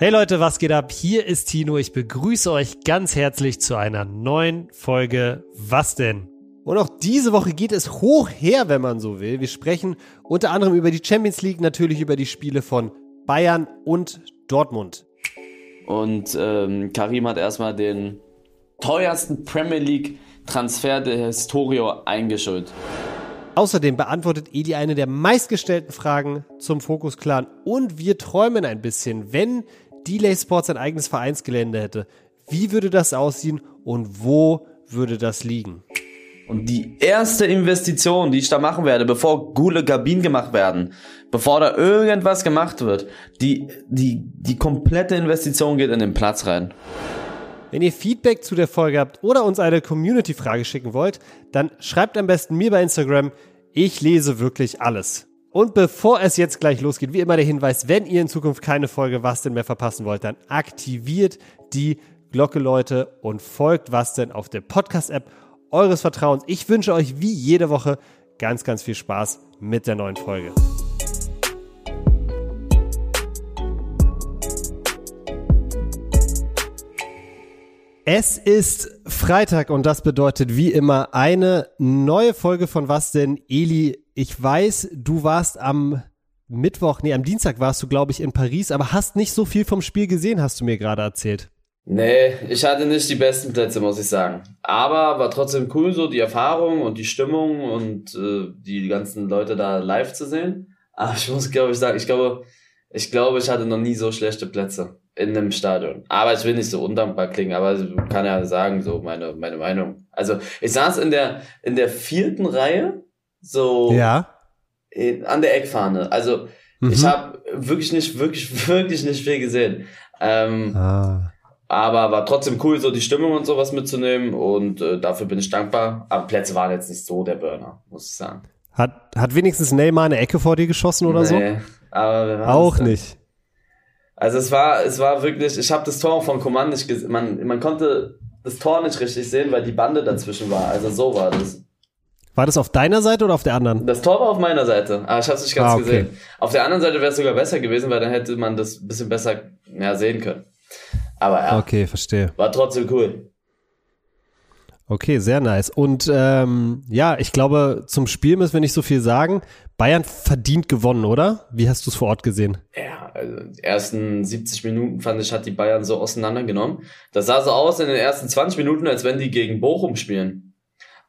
Hey Leute, was geht ab? Hier ist Tino. Ich begrüße euch ganz herzlich zu einer neuen Folge Was denn? Und auch diese Woche geht es hoch her, wenn man so will. Wir sprechen unter anderem über die Champions League, natürlich über die Spiele von Bayern und Dortmund. Und ähm, Karim hat erstmal den teuersten Premier League Transfer der Historie eingeschult. Außerdem beantwortet Eli eine der meistgestellten Fragen zum Focus Clan und wir träumen ein bisschen, wenn Delay Sports ein eigenes Vereinsgelände hätte. Wie würde das aussehen und wo würde das liegen? Und die erste Investition, die ich da machen werde, bevor gule Kabinen gemacht werden, bevor da irgendwas gemacht wird, die, die, die komplette Investition geht in den Platz rein. Wenn ihr Feedback zu der Folge habt oder uns eine Community-Frage schicken wollt, dann schreibt am besten mir bei Instagram. Ich lese wirklich alles. Und bevor es jetzt gleich losgeht, wie immer der Hinweis, wenn ihr in Zukunft keine Folge Was denn mehr verpassen wollt, dann aktiviert die Glocke, Leute, und folgt Was denn auf der Podcast-App eures Vertrauens. Ich wünsche euch wie jede Woche ganz, ganz viel Spaß mit der neuen Folge. Es ist Freitag und das bedeutet wie immer eine neue Folge von Was denn? Eli, ich weiß, du warst am Mittwoch, nee, am Dienstag warst du, glaube ich, in Paris, aber hast nicht so viel vom Spiel gesehen, hast du mir gerade erzählt. Nee, ich hatte nicht die besten Plätze, muss ich sagen. Aber war trotzdem cool, so die Erfahrung und die Stimmung und äh, die ganzen Leute da live zu sehen. Aber ich muss, glaube ich, sagen, ich glaube, ich glaube, ich hatte noch nie so schlechte Plätze in einem Stadion. Aber ich will nicht so undankbar klingen, aber ich kann ja sagen, so meine, meine Meinung. Also ich saß in der, in der vierten Reihe, so ja. an der Eckfahne. Also mhm. ich habe wirklich nicht, wirklich, wirklich nicht viel gesehen. Ähm, ah. Aber war trotzdem cool, so die Stimmung und sowas mitzunehmen und äh, dafür bin ich dankbar. Aber Plätze waren jetzt nicht so der Burner, muss ich sagen. Hat, hat wenigstens Neymar eine Ecke vor dir geschossen oder nee, so? Aber auch nicht. Also es war, es war wirklich, ich habe das Tor von Coman nicht gesehen. Man, man konnte das Tor nicht richtig sehen, weil die Bande dazwischen war. Also so war das. War das auf deiner Seite oder auf der anderen? Das Tor war auf meiner Seite, aber ich habe es nicht ganz ah, okay. gesehen. Auf der anderen Seite wäre es sogar besser gewesen, weil dann hätte man das ein bisschen besser mehr sehen können. Aber ja. Okay, verstehe. War trotzdem cool. Okay, sehr nice. Und ähm, ja, ich glaube, zum Spiel müssen wir nicht so viel sagen. Bayern verdient gewonnen, oder? Wie hast du es vor Ort gesehen? Ja, also die ersten 70 Minuten fand ich, hat die Bayern so auseinandergenommen. Das sah so aus in den ersten 20 Minuten, als wenn die gegen Bochum spielen.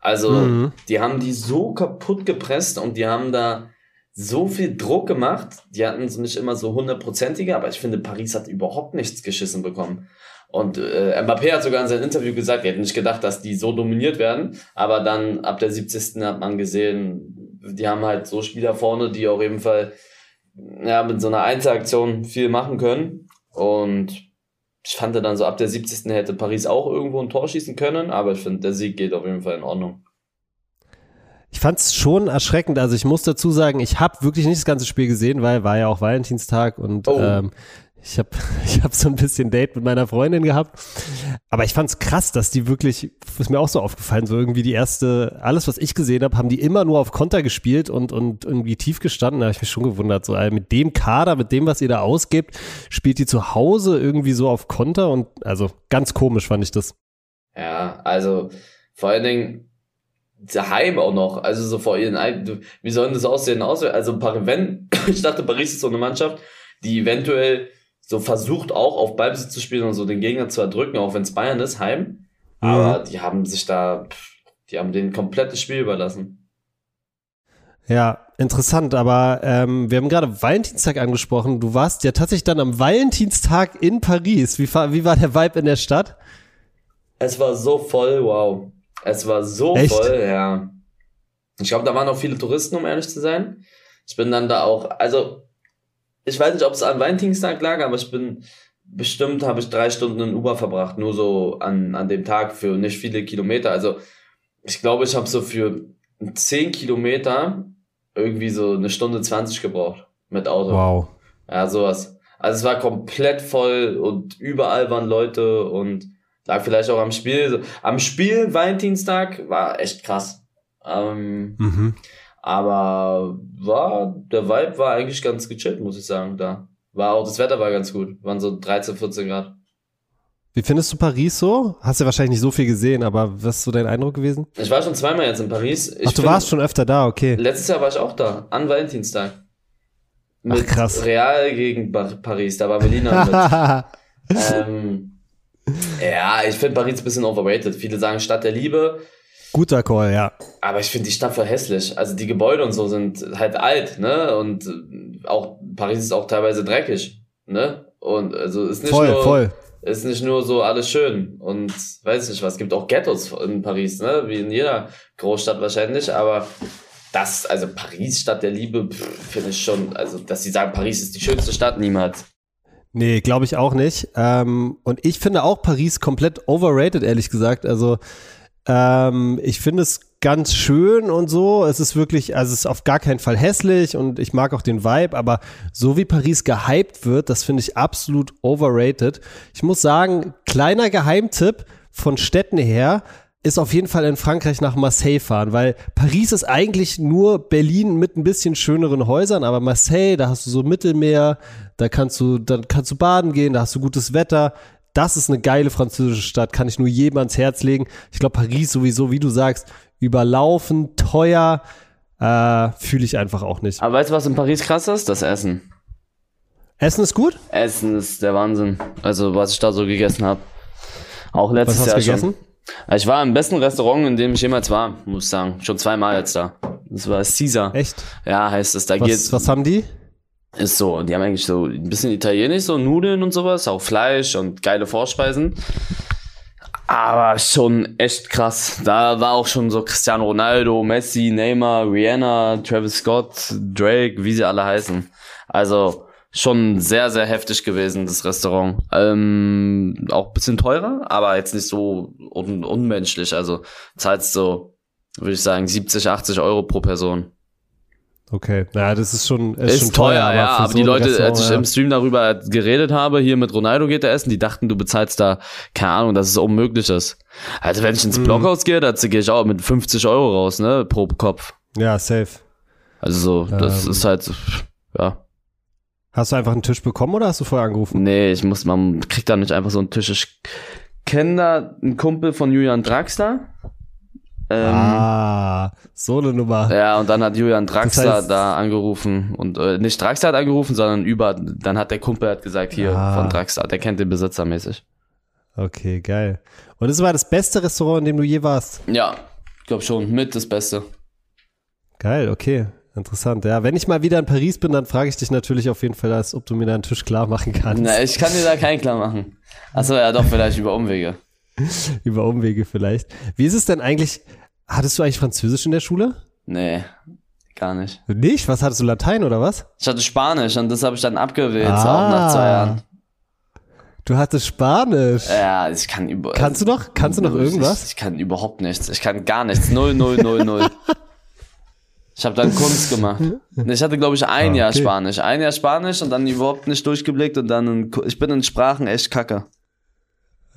Also, mhm. die haben die so kaputt gepresst und die haben da so viel Druck gemacht. Die hatten so nicht immer so hundertprozentige, aber ich finde, Paris hat überhaupt nichts geschissen bekommen. Und äh, Mbappé hat sogar in seinem Interview gesagt, er hätte nicht gedacht, dass die so dominiert werden. Aber dann ab der 70. hat man gesehen, die haben halt so Spieler vorne, die auf jeden Fall ja, mit so einer Einzelaktion viel machen können. Und ich fand dann so ab der 70. hätte Paris auch irgendwo ein Tor schießen können, aber ich finde, der Sieg geht auf jeden Fall in Ordnung. Ich fand es schon erschreckend. Also ich muss dazu sagen, ich habe wirklich nicht das ganze Spiel gesehen, weil war ja auch Valentinstag und oh. ähm, ich habe ich hab so ein bisschen Date mit meiner Freundin gehabt. Aber ich fand's krass, dass die wirklich, ist mir auch so aufgefallen, so irgendwie die erste, alles was ich gesehen habe, haben die immer nur auf Konter gespielt und, und irgendwie tief gestanden. Da habe ich mich schon gewundert. So mit dem Kader, mit dem, was ihr da ausgibt, spielt die zu Hause irgendwie so auf Konter und also ganz komisch fand ich das. Ja, also vor allen Dingen daheim auch noch, also so vor ihren, wie sollen das aussehen? Also wenn, ich dachte, Paris ist so eine Mannschaft, die eventuell so versucht auch auf Ballbesitz zu spielen und so den Gegner zu erdrücken, auch wenn es Bayern ist, heim. Mhm. Aber die haben sich da, die haben den komplettes Spiel überlassen. Ja, interessant, aber ähm, wir haben gerade Valentinstag angesprochen. Du warst ja tatsächlich dann am Valentinstag in Paris. Wie, wie war der Vibe in der Stadt? Es war so voll, wow. Es war so Echt? voll, ja. Ich glaube, da waren auch viele Touristen, um ehrlich zu sein. Ich bin dann da auch, also ich weiß nicht, ob es an Valentinstag lag, aber ich bin bestimmt habe ich drei Stunden in Uber verbracht, nur so an, an dem Tag für nicht viele Kilometer. Also ich glaube, ich habe so für zehn Kilometer irgendwie so eine Stunde zwanzig gebraucht mit Auto. Wow. Ja, sowas. Also es war komplett voll und überall waren Leute und lag vielleicht auch am Spiel. Am Spiel Valentinstag war echt krass. Ähm, mhm. Aber war, der Vibe war eigentlich ganz gechillt, muss ich sagen, da. War auch, das Wetter war ganz gut. Waren so 13, 14 Grad. Wie findest du Paris so? Hast ja wahrscheinlich nicht so viel gesehen, aber was ist so dein Eindruck gewesen? Ich war schon zweimal jetzt in Paris. Ich Ach, du warst schon öfter da, okay. Letztes Jahr war ich auch da, an Valentinstag. Mit Ach, krass. Real gegen Paris, da war Melina mit. ähm, ja, ich finde Paris ein bisschen overrated. Viele sagen Stadt der Liebe. Guter Call, ja. Aber ich finde die Stadt voll hässlich. Also die Gebäude und so sind halt alt, ne? Und auch Paris ist auch teilweise dreckig, ne? Und also ist nicht voll, nur voll. ist nicht nur so alles schön und weiß nicht was. Es gibt auch Ghettos in Paris, ne? Wie in jeder Großstadt wahrscheinlich. Aber das, also Paris, Stadt der Liebe, finde ich schon. Also dass sie sagen, Paris ist die schönste Stadt, niemals. Nee, glaube ich auch nicht. Ähm, und ich finde auch Paris komplett overrated, ehrlich gesagt. Also ähm, ich finde es ganz schön und so. Es ist wirklich, also es ist auf gar keinen Fall hässlich und ich mag auch den Vibe, aber so wie Paris gehypt wird, das finde ich absolut overrated. Ich muss sagen, kleiner Geheimtipp von Städten her, ist auf jeden Fall in Frankreich nach Marseille fahren, weil Paris ist eigentlich nur Berlin mit ein bisschen schöneren Häusern, aber Marseille, da hast du so Mittelmeer, da kannst du, dann kannst du baden gehen, da hast du gutes Wetter. Das ist eine geile französische Stadt, kann ich nur jedem ans Herz legen. Ich glaube, Paris sowieso, wie du sagst, überlaufen, teuer, äh, fühle ich einfach auch nicht. Aber weißt du, was in Paris krass ist? Das Essen. Essen ist gut? Essen ist der Wahnsinn. Also, was ich da so gegessen habe. Auch letztes was hast Jahr du gegessen? schon. Ich war im besten Restaurant, in dem ich jemals war, muss ich sagen. Schon zweimal jetzt da. Das war Caesar. Echt? Ja, heißt es. Da was, geht's. Was haben die? Ist so. Die haben eigentlich so ein bisschen italienisch, so Nudeln und sowas, auch Fleisch und geile Vorspeisen. Aber schon echt krass. Da war auch schon so Cristiano Ronaldo, Messi, Neymar, Rihanna, Travis Scott, Drake, wie sie alle heißen. Also schon sehr, sehr heftig gewesen, das Restaurant. Ähm, auch bisschen teurer, aber jetzt nicht so un unmenschlich. Also zahlst so, würde ich sagen, 70, 80 Euro pro Person. Okay, naja, das ist schon, ist, Ist, schon teuer, teuer, ja, aber die so ein Leute, als ich ja. im Stream darüber geredet habe, hier mit Ronaldo geht er essen, die dachten, du bezahlst da, keine Ahnung, dass es unmöglich ist. Also wenn ich Mhm. ins Blockhaus gehe, da gehe ich auch mit 50 Euro raus, ne, pro Kopf. Ja, safe. Also so, das Ähm. ist halt, ja. Hast du einfach einen Tisch bekommen oder hast du vorher angerufen? Nee, ich muss, man kriegt da nicht einfach so einen Tisch. Ich kenne da einen Kumpel von Julian Draxler. Ähm, ah, so eine Nummer. Ja, und dann hat Julian Draxler heißt- da angerufen und äh, nicht Draxler hat angerufen, sondern über, dann hat der Kumpel hat gesagt, hier Ah. von Draxler, der kennt den Besitzer mäßig. Okay, geil. Und das war das beste Restaurant, in dem du je warst? Ja, ich glaube schon, mit das Beste. Geil, okay. Interessant. Ja, wenn ich mal wieder in Paris bin, dann frage ich dich natürlich auf jeden Fall, als ob du mir da einen Tisch klar machen kannst. Na, ich kann dir da keinen klar machen. Achso, ja doch, vielleicht über Umwege. Über Umwege vielleicht. Wie ist es denn eigentlich? Hattest du eigentlich Französisch in der Schule? Nee, gar nicht. Nicht? Was hattest du Latein oder was? Ich hatte Spanisch und das habe ich dann abgewählt, Ah. auch nach zwei Jahren. Du hattest Spanisch. Ja, ich kann über. Kannst du noch? Kannst du noch irgendwas? Ich, ich kann überhaupt nichts. Ich kann gar nichts. Null, null, null, null. Ich habe dann Kunst gemacht. Ich hatte, glaube ich, ein Ah, Jahr okay. Spanisch. Ein Jahr Spanisch und dann überhaupt nicht durchgeblickt und dann, in, ich bin in Sprachen echt kacke.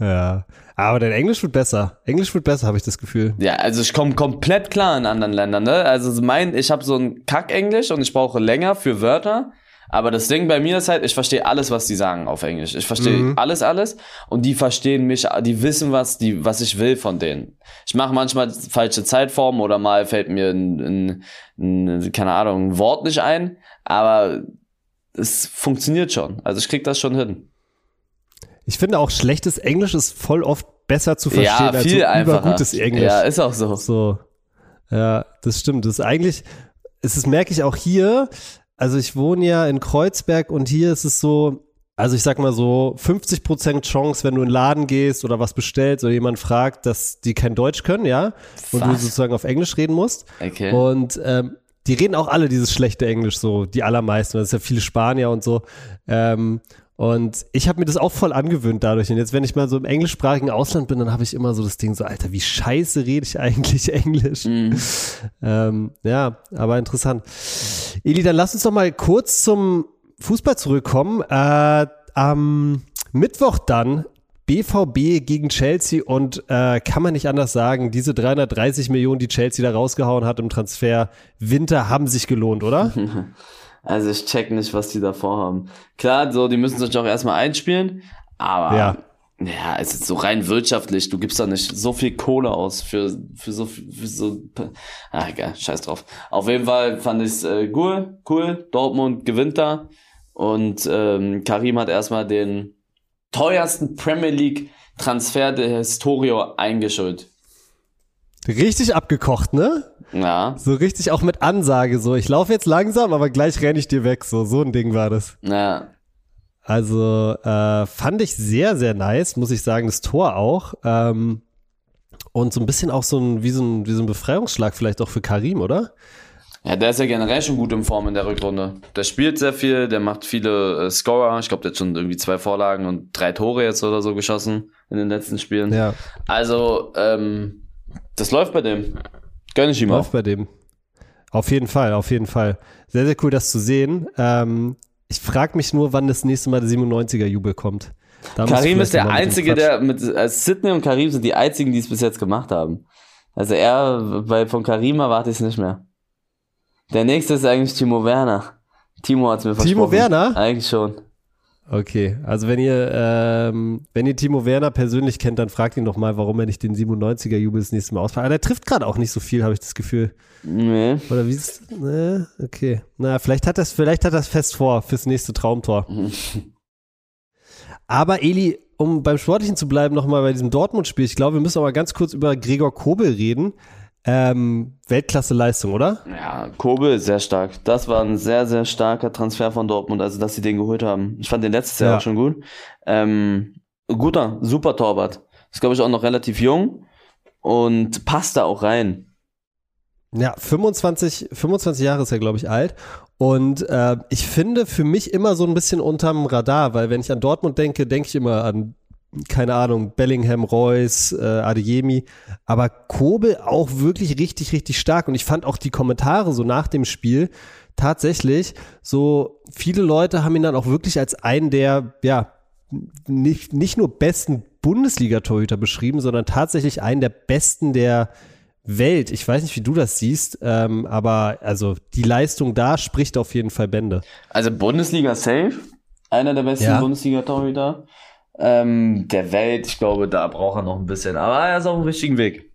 Ja. Aber dein Englisch wird besser. Englisch wird besser, habe ich das Gefühl. Ja, also ich komme komplett klar in anderen Ländern, ne? Also mein, ich habe so ein Kack-Englisch und ich brauche länger für Wörter. Aber das Ding bei mir ist halt, ich verstehe alles, was die sagen auf Englisch. Ich verstehe Mhm. alles, alles. Und die verstehen mich, die wissen, was, die, was ich will von denen. Ich mache manchmal falsche Zeitformen oder mal fällt mir ein, ein, ein, keine Ahnung, ein Wort nicht ein. Aber es funktioniert schon. Also ich krieg das schon hin. Ich finde auch schlechtes Englisch ist voll oft besser zu verstehen ja, als viel so einfacher. übergutes Englisch. Ja, ist auch so. So. Ja, das stimmt. Das ist eigentlich, es ist, merke ich auch hier, also ich wohne ja in Kreuzberg und hier ist es so, also ich sag mal so 50% Chance, wenn du in den Laden gehst oder was bestellst oder jemand fragt, dass die kein Deutsch können, ja, und du Was? sozusagen auf Englisch reden musst. Okay. Und ähm, die reden auch alle dieses schlechte Englisch so, die allermeisten. Das ist ja viele Spanier und so. Ähm, und ich habe mir das auch voll angewöhnt dadurch. Und jetzt, wenn ich mal so im englischsprachigen Ausland bin, dann habe ich immer so das Ding so, Alter, wie scheiße rede ich eigentlich Englisch? Mhm. Ähm, ja, aber interessant. Eli, dann lass uns doch mal kurz zum Fußball zurückkommen. Äh, am Mittwoch dann BVB gegen Chelsea und äh, kann man nicht anders sagen, diese 330 Millionen, die Chelsea da rausgehauen hat im Transfer Winter, haben sich gelohnt, oder? Also ich check nicht, was die da vorhaben. Klar, so, die müssen sich auch erstmal einspielen, aber Ja. ja, es ist so rein wirtschaftlich. Du gibst da nicht so viel Kohle aus für, für so, für so, ah, egal, scheiß drauf. Auf jeden Fall fand ich es äh, cool, cool. Dortmund gewinnt da und ähm, Karim hat erstmal den teuersten Premier League Transfer der Historie eingeschult. Richtig abgekocht, ne? Ja, So richtig auch mit Ansage, so ich laufe jetzt langsam, aber gleich renne ich dir weg. So, so ein Ding war das. ja. Also äh, fand ich sehr, sehr nice, muss ich sagen, das Tor auch. Ähm, und so ein bisschen auch so ein, wie so ein, wie so ein Befreiungsschlag vielleicht auch für Karim, oder? Ja, der ist ja generell schon gut in Form in der Rückrunde. Der spielt sehr viel, der macht viele äh, Scorer. Ich glaube, der hat schon irgendwie zwei Vorlagen und drei Tore jetzt oder so geschossen in den letzten Spielen. Ja, Also, ähm, das läuft bei dem. Gönn ich ihm auch. bei dem. Auf jeden Fall, auf jeden Fall. Sehr, sehr cool, das zu sehen. Ähm, ich frage mich nur, wann das nächste Mal der 97er-Jubel kommt. Da Karim ist der Einzige, der mit äh, Sidney und Karim sind die einzigen, die es bis jetzt gemacht haben. Also er, bei, von Karim erwarte ich es nicht mehr. Der nächste ist eigentlich Timo Werner. Timo hat es mir versprochen. Timo Werner? Eigentlich schon. Okay, also wenn ihr, ähm, wenn ihr Timo Werner persönlich kennt, dann fragt ihn doch mal, warum er nicht den 97er-Jubel das nächste Mal ausfällt. Aber der trifft gerade auch nicht so viel, habe ich das Gefühl. Nee. Oder wie ist ne? Okay. Na, vielleicht hat das, vielleicht hat das fest vor fürs nächste Traumtor. Aber Eli, um beim Sportlichen zu bleiben, nochmal bei diesem Dortmund-Spiel, ich glaube, wir müssen aber ganz kurz über Gregor Kobel reden. Ähm, Weltklasse-Leistung, oder? Ja, Kobe ist sehr stark. Das war ein sehr, sehr starker Transfer von Dortmund, also dass sie den geholt haben. Ich fand den letztes Jahr Ja. auch schon gut. Ähm, guter, super Torwart. Ist, glaube ich, auch noch relativ jung und passt da auch rein. Ja, 25, 25 Jahre ist er, glaube ich, alt. Und äh, ich finde für mich immer so ein bisschen unterm Radar, weil wenn ich an Dortmund denke, denke ich immer an, keine Ahnung, Bellingham, Reus, äh, Adeyemi. Aber Kobel auch wirklich richtig, richtig stark. Und ich fand auch die Kommentare so nach dem Spiel tatsächlich so, viele Leute haben ihn dann auch wirklich als einen der, ja, nicht, nicht nur besten Bundesliga-Torhüter beschrieben, sondern tatsächlich einen der besten der Welt. Ich weiß nicht, wie du das siehst, ähm, aber also die Leistung da spricht auf jeden Fall Bände. Also Bundesliga safe. Einer der besten Ja. Bundesliga-Torhüter. Ähm, der Welt, ich glaube, da braucht er noch ein bisschen. Aber er ist auf dem richtigen Weg.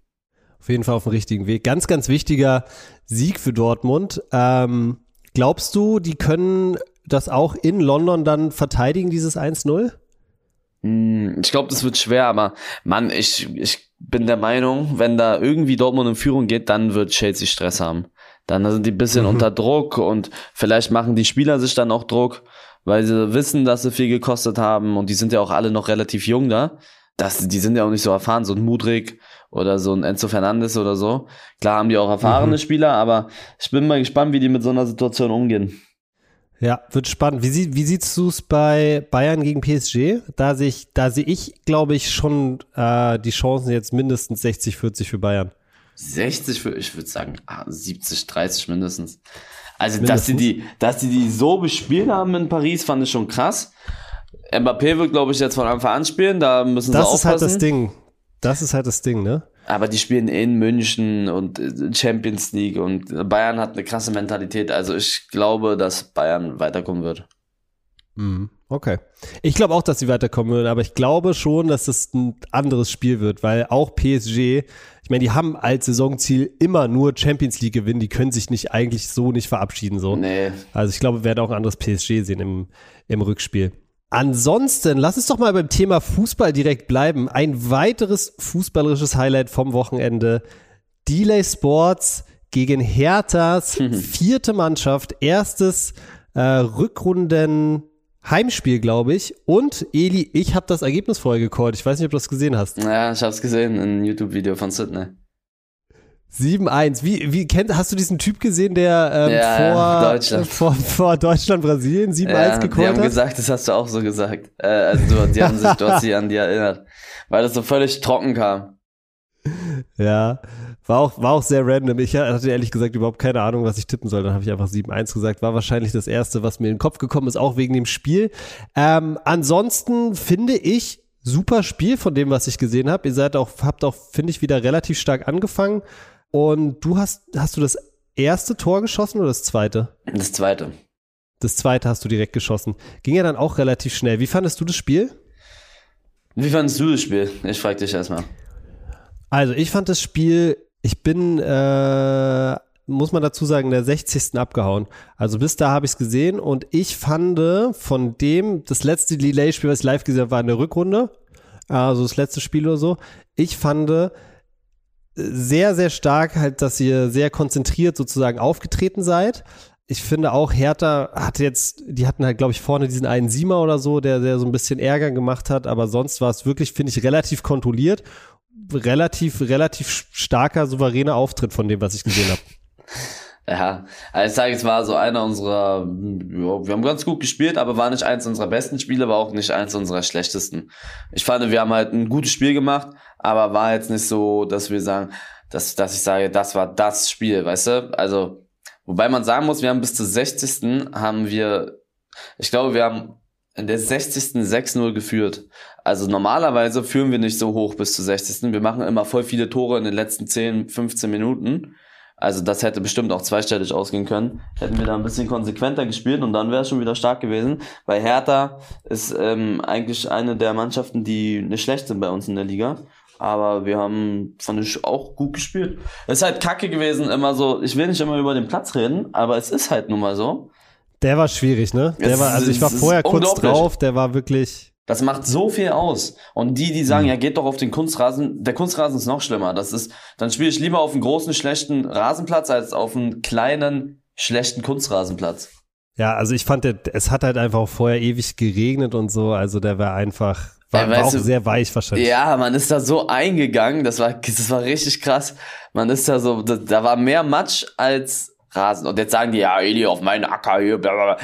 Auf jeden Fall auf dem richtigen Weg. Ganz, ganz wichtiger Sieg für Dortmund. Ähm, glaubst du, die können das auch in London dann verteidigen, dieses 1-0? Hm, Ich glaube, das wird schwer, aber Mann, ich, ich bin der Meinung, wenn da irgendwie Dortmund in Führung geht, dann wird Chelsea Stress haben. Dann sind die ein bisschen Mhm. unter Druck und vielleicht machen die Spieler sich dann auch Druck, weil sie wissen, dass sie viel gekostet haben und die sind ja auch alle noch relativ jung da. Das, die sind ja auch nicht so erfahren, so ein Mudrik oder so ein Enzo Fernandes oder so. Klar haben die auch erfahrene Mhm. Spieler, aber ich bin mal gespannt, wie die mit so einer Situation umgehen. Ja, wird spannend. Wie, sie, wie siehst du es bei Bayern gegen PSG? Da sehe ich, da sehe ich, glaube ich, schon äh, die Chancen jetzt mindestens 60, 40 für Bayern. 60 für, ich würde sagen, ah, 70, 30 mindestens. Also, Mindestens. dass sie die, dass die die so bespielt haben in Paris, fand ich schon krass. Mbappé wird, glaube ich, jetzt von Anfang an spielen, da müssen Das sie ist halt aufpassen. das Ding. Das ist halt das Ding, ne? Aber die spielen in München und äh, Champions League und Bayern hat eine krasse Mentalität. Also ich glaube, dass Bayern weiterkommen wird. Mhm. Okay. Ich glaube auch, dass sie weiterkommen würden, aber ich glaube schon, dass es ein anderes Spiel wird, weil auch PSG, ich meine, die haben als Saisonziel immer nur Champions League gewinnen, die können sich nicht eigentlich so nicht verabschieden so. Nee. Also ich glaube, wir werden auch ein anderes PSG sehen im, im Rückspiel. Ansonsten, lass uns doch mal beim Thema Fußball direkt bleiben. Ein weiteres fußballerisches Highlight vom Wochenende. Delay Sports gegen Herthas vierte Mannschaft, erstes äh, Rückrunden Heimspiel, glaube ich. Und Eli, ich habe das Ergebnis vorher gecallt. Ich weiß nicht, ob du das gesehen hast. Ja, ich hab's gesehen, ein YouTube-Video von Sydney. 7-1. Wie, wie kennt, hast du diesen Typ gesehen, der ähm, Ja, vor, Deutschland. vor, vor Deutschland, Brasilien 7-1 Ja, die gecallt haben hat? gesagt, das hast du auch so gesagt. Äh, also du, die haben sich, du hast dich an die erinnert. Weil das so völlig trocken kam. Ja, war auch, war auch sehr random. Ich hatte ehrlich gesagt überhaupt keine Ahnung, was ich tippen soll. Dann habe ich einfach 7-1 gesagt. War wahrscheinlich das Erste, was mir in den Kopf gekommen ist, auch wegen dem Spiel. Ähm, ansonsten finde ich super Spiel von dem, was ich gesehen habe. Ihr seid auch, habt auch, finde ich, wieder relativ stark angefangen. Und du hast, hast du das erste Tor geschossen oder das zweite? Das zweite. das zweite hast du direkt geschossen. Ging ja dann auch relativ schnell. Wie fandest du das Spiel? Wie fandest du das Spiel? Ich frage dich erstmal. Also, ich fand das Spiel, ich bin, äh, muss man dazu sagen, der 60. abgehauen. Also bis da habe ich es gesehen und ich fand von dem, das letzte Delay-Spiel, was ich live gesehen habe, war in der Rückrunde. Also das letzte Spiel oder so. Ich fand sehr, sehr stark halt, dass ihr sehr konzentriert sozusagen aufgetreten seid ich finde auch, Hertha hatte jetzt, die hatten halt, glaube ich, vorne diesen einen Siemer oder so, der, der so ein bisschen Ärger gemacht hat, aber sonst war es wirklich, finde ich, relativ kontrolliert. Relativ, relativ starker, souveräner Auftritt von dem, was ich gesehen habe. Ja, also ich sage jetzt mal so einer unserer, ja, wir haben ganz gut gespielt, aber war nicht eins unserer besten Spiele, war auch nicht eins unserer schlechtesten. Ich fand, wir haben halt ein gutes Spiel gemacht, aber war jetzt nicht so, dass wir sagen, dass, dass ich sage, das war das Spiel, weißt du? Also Wobei man sagen muss, wir haben bis zur 60. haben wir, ich glaube, wir haben in der 60. 6-0 geführt. Also normalerweise führen wir nicht so hoch bis zur 60. Wir machen immer voll viele Tore in den letzten 10, 15 Minuten. Also das hätte bestimmt auch zweistellig ausgehen können. Hätten wir da ein bisschen konsequenter gespielt und dann wäre es schon wieder stark gewesen. Weil Hertha ist ähm, eigentlich eine der Mannschaften, die nicht schlecht sind bei uns in der Liga. Aber wir haben, fand ich, auch gut gespielt. Es ist halt kacke gewesen, immer so, ich will nicht immer über den Platz reden, aber es ist halt nun mal so. Der war schwierig, ne? Der es war, also ich war vorher kurz drauf, der war wirklich. Das macht so viel aus. Und die, die sagen, mhm. ja, geht doch auf den Kunstrasen, der Kunstrasen ist noch schlimmer. Das ist, dann spiele ich lieber auf einem großen, schlechten Rasenplatz als auf einem kleinen, schlechten Kunstrasenplatz. Ja, also ich fand, es hat halt einfach auch vorher ewig geregnet und so, also der war einfach, war, ja, war auch du, sehr weich wahrscheinlich. Ja, man ist da so eingegangen, das war, das war richtig krass. Man ist da so, da, da war mehr Matsch als Rasen. Und jetzt sagen die, ja, Eli, auf meinen Acker hier, bla,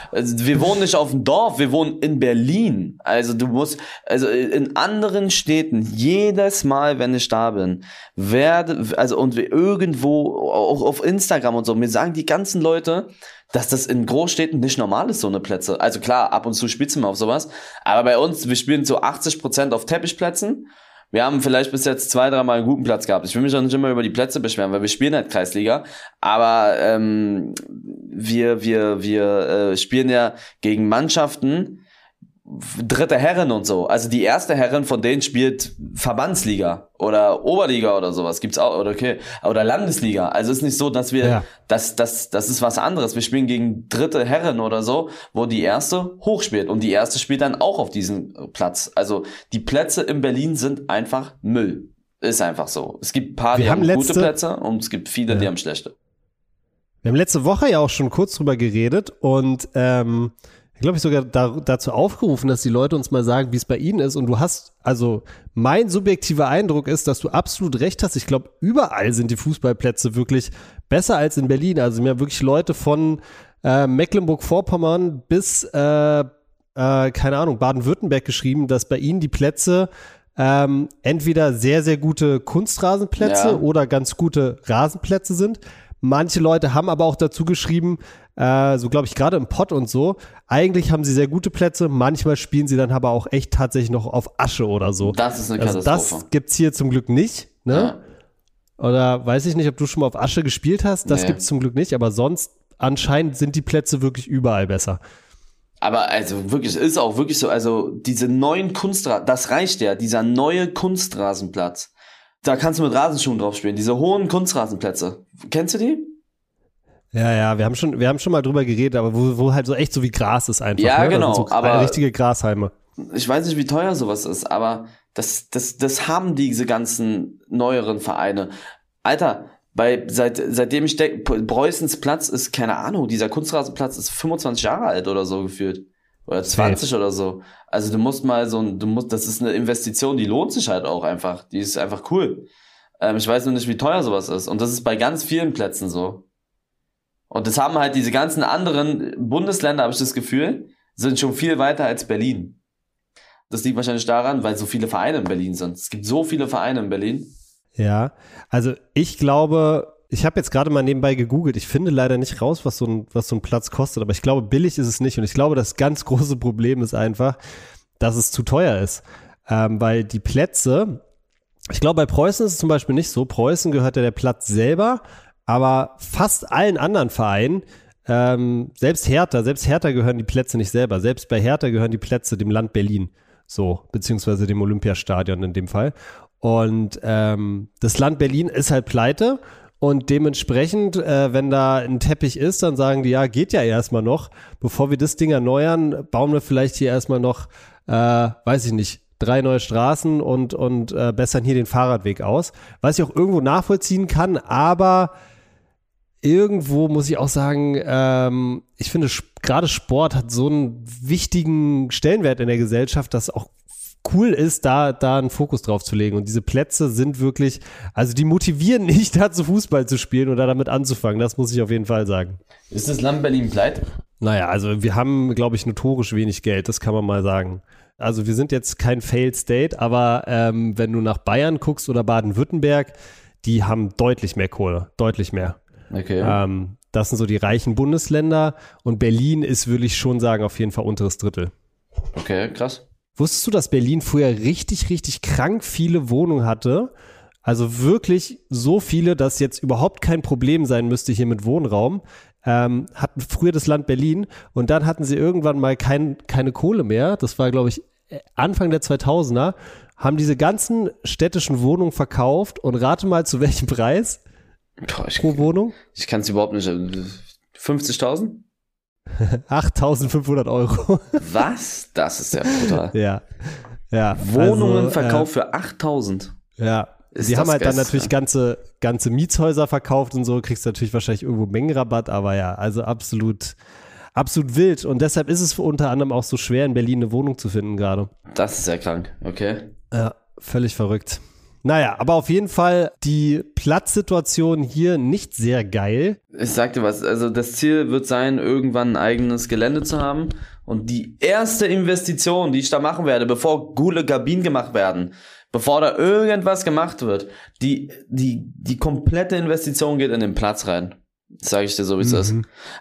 also, wir wohnen nicht auf dem Dorf, wir wohnen in Berlin. Also du musst, also in anderen Städten, jedes Mal, wenn ich da bin, werde, also und irgendwo, auch auf Instagram und so, mir sagen die ganzen Leute, dass das in Großstädten nicht normal ist, so eine Plätze. Also klar, ab und zu spitzen wir auf sowas. Aber bei uns, wir spielen zu 80 Prozent auf Teppichplätzen. Wir haben vielleicht bis jetzt zwei, dreimal einen guten Platz gehabt. Ich will mich auch nicht immer über die Plätze beschweren, weil wir spielen halt Kreisliga. Aber ähm, wir, wir, wir äh, spielen ja gegen Mannschaften, dritte Herren und so. Also die erste Herren von denen spielt Verbandsliga oder Oberliga oder sowas gibt's auch oder okay oder Landesliga. Also ist nicht so, dass wir ja. das das das ist was anderes. Wir spielen gegen dritte Herren oder so, wo die erste hoch spielt und die erste spielt dann auch auf diesem Platz. Also die Plätze in Berlin sind einfach Müll. Ist einfach so. Es gibt ein paar, wir die haben, haben gute Plätze und es gibt viele, ja. die haben schlechte. Wir haben letzte Woche ja auch schon kurz drüber geredet und ähm, glaube ich, sogar da, dazu aufgerufen, dass die Leute uns mal sagen, wie es bei ihnen ist. Und du hast, also mein subjektiver Eindruck ist, dass du absolut recht hast. Ich glaube, überall sind die Fußballplätze wirklich besser als in Berlin. Also mir haben wirklich Leute von äh, Mecklenburg-Vorpommern bis, äh, äh, keine Ahnung, Baden-Württemberg geschrieben, dass bei ihnen die Plätze ähm, entweder sehr, sehr gute Kunstrasenplätze ja. oder ganz gute Rasenplätze sind. Manche Leute haben aber auch dazu geschrieben, äh, so glaube ich gerade im Pott und so, eigentlich haben sie sehr gute Plätze, manchmal spielen sie dann aber auch echt tatsächlich noch auf Asche oder so. Das ist eine Katastrophe. Also das gibt's hier zum Glück nicht, ne? Ja. Oder weiß ich nicht, ob du schon mal auf Asche gespielt hast, das nee. gibt's zum Glück nicht, aber sonst anscheinend sind die Plätze wirklich überall besser. Aber also wirklich, ist auch wirklich so, also diese neuen Kunstrasen, das reicht ja, dieser neue Kunstrasenplatz da kannst du mit Rasenschuhen drauf spielen. Diese hohen Kunstrasenplätze. Kennst du die? Ja, ja, wir haben schon, wir haben schon mal drüber geredet, aber wo, wo halt so echt so wie Gras ist einfach. Ja, ne? genau. So aber richtige Grashalme. Ich weiß nicht, wie teuer sowas ist, aber das, das, das haben diese ganzen neueren Vereine. Alter, bei, seit, seitdem ich denke, Preußens Platz ist, keine Ahnung, dieser Kunstrasenplatz ist 25 Jahre alt oder so gefühlt. Oder 20 Safe. oder so. Also du musst mal so ein, du musst, das ist eine Investition, die lohnt sich halt auch einfach. Die ist einfach cool. Ähm, ich weiß nur nicht, wie teuer sowas ist. Und das ist bei ganz vielen Plätzen so. Und das haben halt diese ganzen anderen Bundesländer, habe ich das Gefühl, sind schon viel weiter als Berlin. Das liegt wahrscheinlich daran, weil so viele Vereine in Berlin sind. Es gibt so viele Vereine in Berlin. Ja, also ich glaube, ich habe jetzt gerade mal nebenbei gegoogelt. Ich finde leider nicht raus, was so, ein, was so ein Platz kostet, aber ich glaube, billig ist es nicht. Und ich glaube, das ganz große Problem ist einfach, dass es zu teuer ist. Ähm, weil die Plätze, ich glaube, bei Preußen ist es zum Beispiel nicht so. Preußen gehört ja der Platz selber, aber fast allen anderen Vereinen ähm, selbst Hertha, selbst Hertha gehören die Plätze nicht selber. Selbst bei Hertha gehören die Plätze dem Land Berlin. So, beziehungsweise dem Olympiastadion in dem Fall. Und ähm, das Land Berlin ist halt pleite und dementsprechend, äh, wenn da ein Teppich ist, dann sagen die, ja, geht ja erstmal noch. Bevor wir das Ding erneuern, bauen wir vielleicht hier erstmal noch, äh, weiß ich nicht, drei neue Straßen und, und äh, bessern hier den Fahrradweg aus. Was ich auch irgendwo nachvollziehen kann, aber irgendwo muss ich auch sagen, ähm, ich finde, gerade Sport hat so einen wichtigen Stellenwert in der Gesellschaft, dass auch cool ist, da, da einen Fokus drauf zu legen. Und diese Plätze sind wirklich, also die motivieren nicht dazu, Fußball zu spielen oder damit anzufangen. Das muss ich auf jeden Fall sagen. Ist das Land Berlin pleite? Naja, also wir haben, glaube ich, notorisch wenig Geld, das kann man mal sagen. Also wir sind jetzt kein Failed State, aber ähm, wenn du nach Bayern guckst oder Baden-Württemberg, die haben deutlich mehr Kohle, deutlich mehr. Okay. Ähm, das sind so die reichen Bundesländer und Berlin ist, würde ich schon sagen, auf jeden Fall unteres Drittel. Okay, krass. Wusstest du, dass Berlin früher richtig, richtig krank viele Wohnungen hatte? Also wirklich so viele, dass jetzt überhaupt kein Problem sein müsste hier mit Wohnraum. Ähm, hatten früher das Land Berlin und dann hatten sie irgendwann mal kein, keine Kohle mehr. Das war, glaube ich, Anfang der 2000er. Haben diese ganzen städtischen Wohnungen verkauft und rate mal zu welchem Preis Boah, ich, pro Wohnung? Ich kann es überhaupt nicht. 50.000? 8500 Euro. Was? Das ist ja brutal. ja. ja. Wohnungen also, verkauft äh, für 8000. Ja. Ist die haben halt dann natürlich ganze, ganze Mietshäuser verkauft und so, kriegst du natürlich wahrscheinlich irgendwo Mengenrabatt, aber ja, also absolut, absolut wild. Und deshalb ist es unter anderem auch so schwer, in Berlin eine Wohnung zu finden gerade. Das ist ja krank, okay. Ja, völlig verrückt. Naja, aber auf jeden Fall die Platzsituation hier nicht sehr geil. Ich sag dir was, also das Ziel wird sein, irgendwann ein eigenes Gelände zu haben. Und die erste Investition, die ich da machen werde, bevor gule Kabinen gemacht werden, bevor da irgendwas gemacht wird, die, die, die komplette Investition geht in den Platz rein. Sage ich dir so, wie es ist.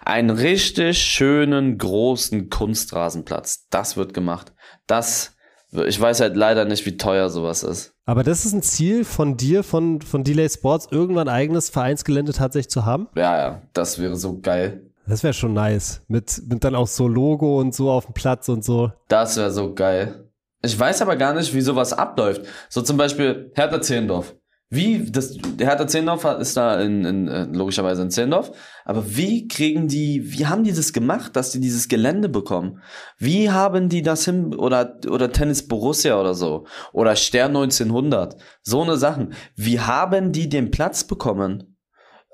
Einen richtig schönen, großen Kunstrasenplatz. Das wird gemacht. Das, ich weiß halt leider nicht, wie teuer sowas ist. Aber das ist ein Ziel von dir, von, von Delay Sports, irgendwann ein eigenes Vereinsgelände tatsächlich zu haben? Ja, ja, das wäre so geil. Das wäre schon nice. Mit, mit dann auch so Logo und so auf dem Platz und so. Das wäre so geil. Ich weiß aber gar nicht, wie sowas abläuft. So zum Beispiel Hertha Zehlendorf. Wie, das, Hertha Zehlendorf ist da in, in, äh, logischerweise in Zehlendorf. Aber wie kriegen die, wie haben die das gemacht, dass die dieses Gelände bekommen? Wie haben die das hin, oder, oder Tennis Borussia oder so? Oder Stern 1900? So eine Sachen. Wie haben die den Platz bekommen?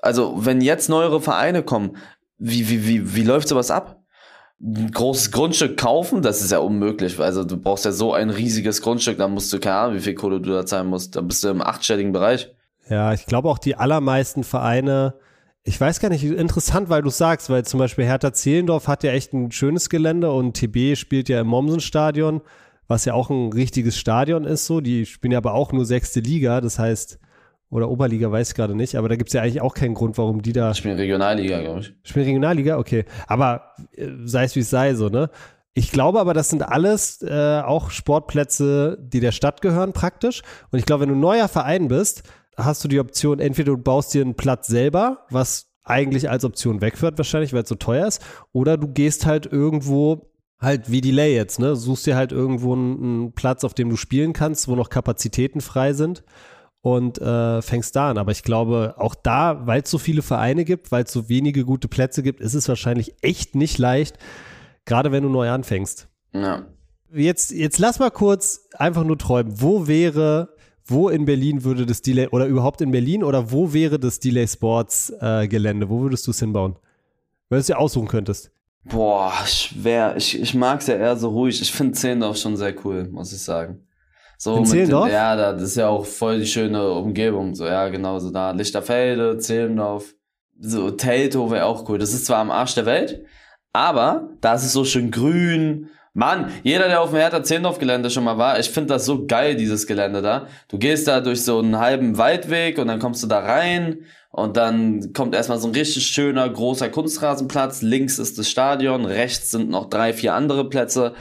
Also, wenn jetzt neuere Vereine kommen, wie, wie, wie, wie läuft sowas ab? Ein großes Grundstück kaufen, das ist ja unmöglich. Also du brauchst ja so ein riesiges Grundstück, da musst du, keine Ahnung, wie viel Kohle du da zahlen musst. Da bist du im achtstelligen Bereich. Ja, ich glaube auch die allermeisten Vereine, ich weiß gar nicht, interessant, weil du sagst, weil zum Beispiel Hertha Zehlendorf hat ja echt ein schönes Gelände und TB spielt ja im Mommsen-Stadion, was ja auch ein richtiges Stadion ist so. Die spielen ja aber auch nur sechste Liga, das heißt, oder Oberliga, weiß ich gerade nicht, aber da gibt es ja eigentlich auch keinen Grund, warum die da. Ich spiele Regionalliga, glaube ich. Spielen Regionalliga? Okay. Aber äh, sei es wie es sei, so, ne? Ich glaube aber, das sind alles äh, auch Sportplätze, die der Stadt gehören praktisch. Und ich glaube, wenn du ein neuer Verein bist, hast du die Option, entweder du baust dir einen Platz selber, was eigentlich als Option wegführt wahrscheinlich, weil es so teuer ist, oder du gehst halt irgendwo halt wie Delay jetzt, ne? Suchst dir halt irgendwo einen, einen Platz, auf dem du spielen kannst, wo noch Kapazitäten frei sind und äh, fängst da an. Aber ich glaube, auch da, weil es so viele Vereine gibt, weil es so wenige gute Plätze gibt, ist es wahrscheinlich echt nicht leicht, gerade wenn du neu anfängst. Ja. Jetzt, jetzt lass mal kurz einfach nur träumen. Wo wäre, wo in Berlin würde das Delay, oder überhaupt in Berlin, oder wo wäre das Delay Sports äh, Gelände? Wo würdest du es hinbauen? Wenn du es dir aussuchen könntest. Boah, schwer. Ich, ich mag's ja eher so ruhig. Ich finde Zehlendorf schon sehr cool, muss ich sagen. So In Zehlendorf? Den, ja, da- das ist ja auch voll die schöne Umgebung. So, ja, genau, so da. Lichterfelde, Zehlendorf. So, Teltow wäre auch cool. Das ist zwar am Arsch der Welt, aber da ist es so schön grün. Mann, jeder, der auf dem Hertha Zehlendorf Gelände schon mal war, ich finde das so geil, dieses Gelände da. Du gehst da durch so einen halben Waldweg und dann kommst du da rein und dann kommt erstmal so ein richtig schöner, großer Kunstrasenplatz. Links ist das Stadion, rechts sind noch drei, vier andere Plätze.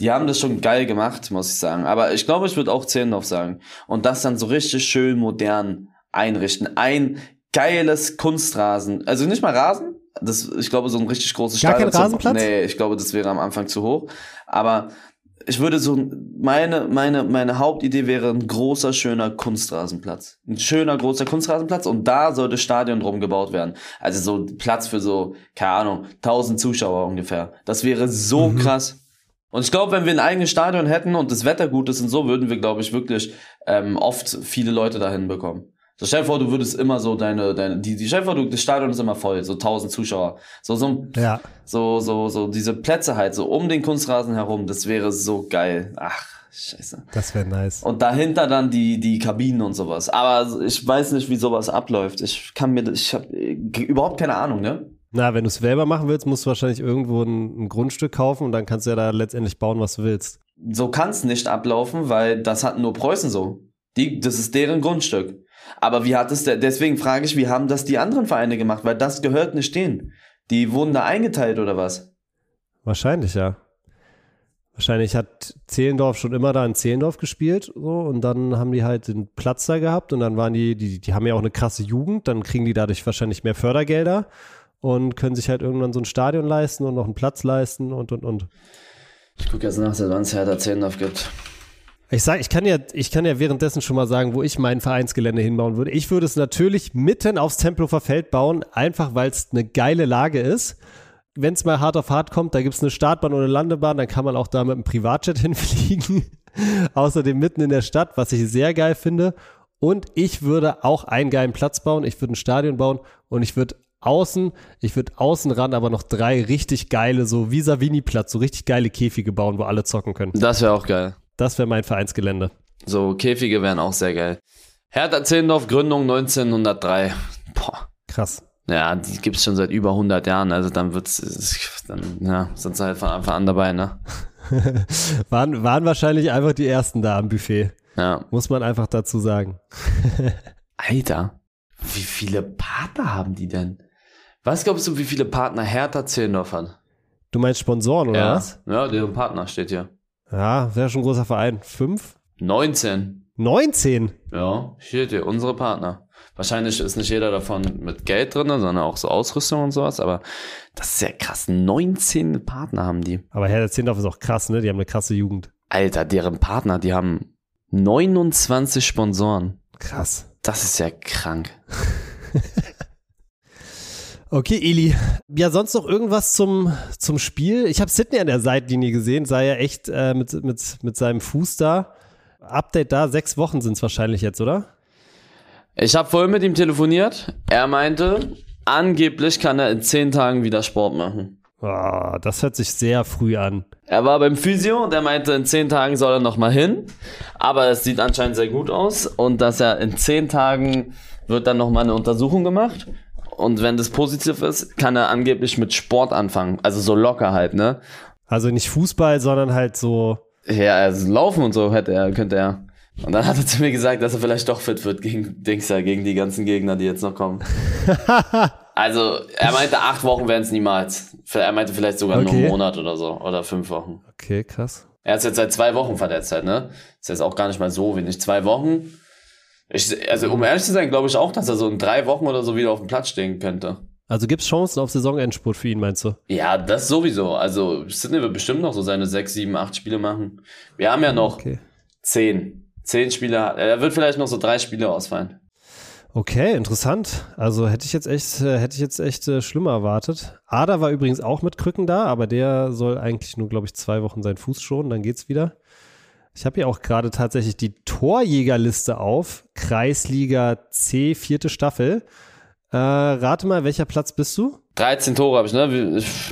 Die haben das schon geil gemacht, muss ich sagen. Aber ich glaube, ich würde auch Zehlendorf sagen. Und das dann so richtig schön modern einrichten. Ein geiles Kunstrasen. Also nicht mal Rasen, Das, ich glaube, so ein richtig großes Gar Stadion. Kein Rasenplatz? Nee, ich glaube, das wäre am Anfang zu hoch. Aber ich würde so, meine, meine, meine Hauptidee wäre ein großer, schöner Kunstrasenplatz. Ein schöner, großer Kunstrasenplatz und da sollte Stadion drum gebaut werden. Also so Platz für so, keine Ahnung, 1000 Zuschauer ungefähr. Das wäre so mhm. krass. Und ich glaube, wenn wir ein eigenes Stadion hätten und das Wetter gut ist und so, würden wir, glaube ich, wirklich ähm, oft viele Leute dahin bekommen. So stell dir vor, du würdest immer so deine, deine, die, die stell dir vor, du, das Stadion ist immer voll, so tausend Zuschauer. So, so, ja. so, so, so, diese Plätze halt, so um den Kunstrasen herum, das wäre so geil. Ach, scheiße. Das wäre nice. Und dahinter dann die, die Kabinen und sowas. Aber ich weiß nicht, wie sowas abläuft. Ich kann mir, ich habe überhaupt keine Ahnung, ne? Na, wenn du es selber machen willst, musst du wahrscheinlich irgendwo ein, ein, Grundstück kaufen und dann kannst du ja da letztendlich bauen, was du willst. So kann es nicht ablaufen, weil das hat nur Preußen so. Die, das ist deren Grundstück. Aber wie hat es, deswegen frage ich, wie haben das die anderen Vereine gemacht? Weil das gehört nicht denen. Die wurden da eingeteilt oder was? Wahrscheinlich, ja. Wahrscheinlich hat Zehlendorf schon immer da in Zehlendorf gespielt so, und dann haben die halt den Platz da gehabt und dann waren die, die, die haben ja auch eine krasse Jugend, dann kriegen die dadurch wahrscheinlich mehr Fördergelder und können sich halt irgendwann so ein Stadion leisten und noch einen Platz leisten und und und. Ich gucke jetzt nach, wann es Hertha Zehlendorf gibt. Ich sag, ich kann ja, ich kann ja währenddessen schon mal sagen, wo ich mein Vereinsgelände hinbauen würde. Ich würde es natürlich mitten aufs Tempelhofer Feld bauen, einfach weil es eine geile Lage ist. Wenn es mal hart auf hart kommt, da gibt es eine Startbahn oder Landebahn, dann kann man auch da mit einem Privatjet hinfliegen. Außerdem mitten in der Stadt, was ich sehr geil finde. Und ich würde auch einen geilen Platz bauen. Ich würde ein Stadion bauen und ich würde außen, ich würde außen ran aber noch drei richtig geile, so wie Savini-Platz, so richtig geile Käfige bauen, wo alle zocken können. Das wäre auch geil. Das wäre mein Vereinsgelände. So, Käfige wären auch sehr geil. Hertha Zehlendorf, Gründung 1903. Boah. Krass. Ja, die gibt es schon seit über 100 Jahren, also dann wird's, dann, ja, sind sie halt von Anfang an dabei, ne? waren, waren wahrscheinlich einfach die Ersten da am Buffet. Ja. Muss man einfach dazu sagen. Alter, wie viele Partner haben die denn? Was glaubst du, wie viele Partner Hertha Zehlendorf hat? Du meinst Sponsoren, oder ja. was? Ja, deren Partner steht hier. Ja, wäre schon ein großer Verein. Fünf? 19. 19? Ja, steht hier, unsere Partner. Wahrscheinlich ist nicht jeder davon mit Geld drin, sondern auch so Ausrüstung und sowas, aber das ist ja krass. 19 Partner haben die. Aber Herr der Zehndorf ist auch krass, ne? Die haben eine krasse Jugend. Alter, deren Partner, die haben 29 Sponsoren. Krass. Das ist ja krank. Okay, Eli. Ja, sonst noch irgendwas zum, zum Spiel? Ich habe Sydney an der Seitenlinie gesehen, sah ja echt äh, mit, mit, mit seinem Fuß da. Update da, sechs Wochen sind es wahrscheinlich jetzt, oder? Ich habe vorhin mit ihm telefoniert. Er meinte, angeblich kann er in zehn Tagen wieder Sport machen. Oh, das hört sich sehr früh an. Er war beim Physio und er meinte, in zehn Tagen soll er nochmal hin. Aber es sieht anscheinend sehr gut aus und dass er in zehn Tagen wird dann nochmal eine Untersuchung gemacht und wenn das positiv ist, kann er angeblich mit Sport anfangen. Also so locker halt, ne? Also nicht Fußball, sondern halt so. Ja, also Laufen und so hätte er, könnte er. Und dann hat er zu mir gesagt, dass er vielleicht doch fit wird gegen Dings ja, gegen die ganzen Gegner, die jetzt noch kommen. also, er meinte, acht Wochen wären es niemals. Er meinte vielleicht sogar okay. nur einen Monat oder so. Oder fünf Wochen. Okay, krass. Er ist jetzt seit zwei Wochen verletzt halt, ne? Ist jetzt auch gar nicht mal so wenig. Zwei Wochen ich, also um ehrlich zu sein, glaube ich auch, dass er so in drei Wochen oder so wieder auf dem Platz stehen könnte. Also gibt es Chancen auf Saisonendspurt für ihn, meinst du? Ja, das sowieso. Also Sidney wird bestimmt noch so seine sechs, sieben, acht Spiele machen. Wir haben ja noch okay. zehn. Zehn Spiele. Er wird vielleicht noch so drei Spiele ausfallen. Okay, interessant. Also hätte ich jetzt echt, äh, hätte ich jetzt echt äh, schlimmer erwartet. Ada war übrigens auch mit Krücken da, aber der soll eigentlich nur, glaube ich, zwei Wochen seinen Fuß schonen, dann geht's wieder. Ich habe hier auch gerade tatsächlich die Torjägerliste auf. Kreisliga C, vierte Staffel. Äh, rate mal, welcher Platz bist du? 13 Tore habe ich, ne? Ich,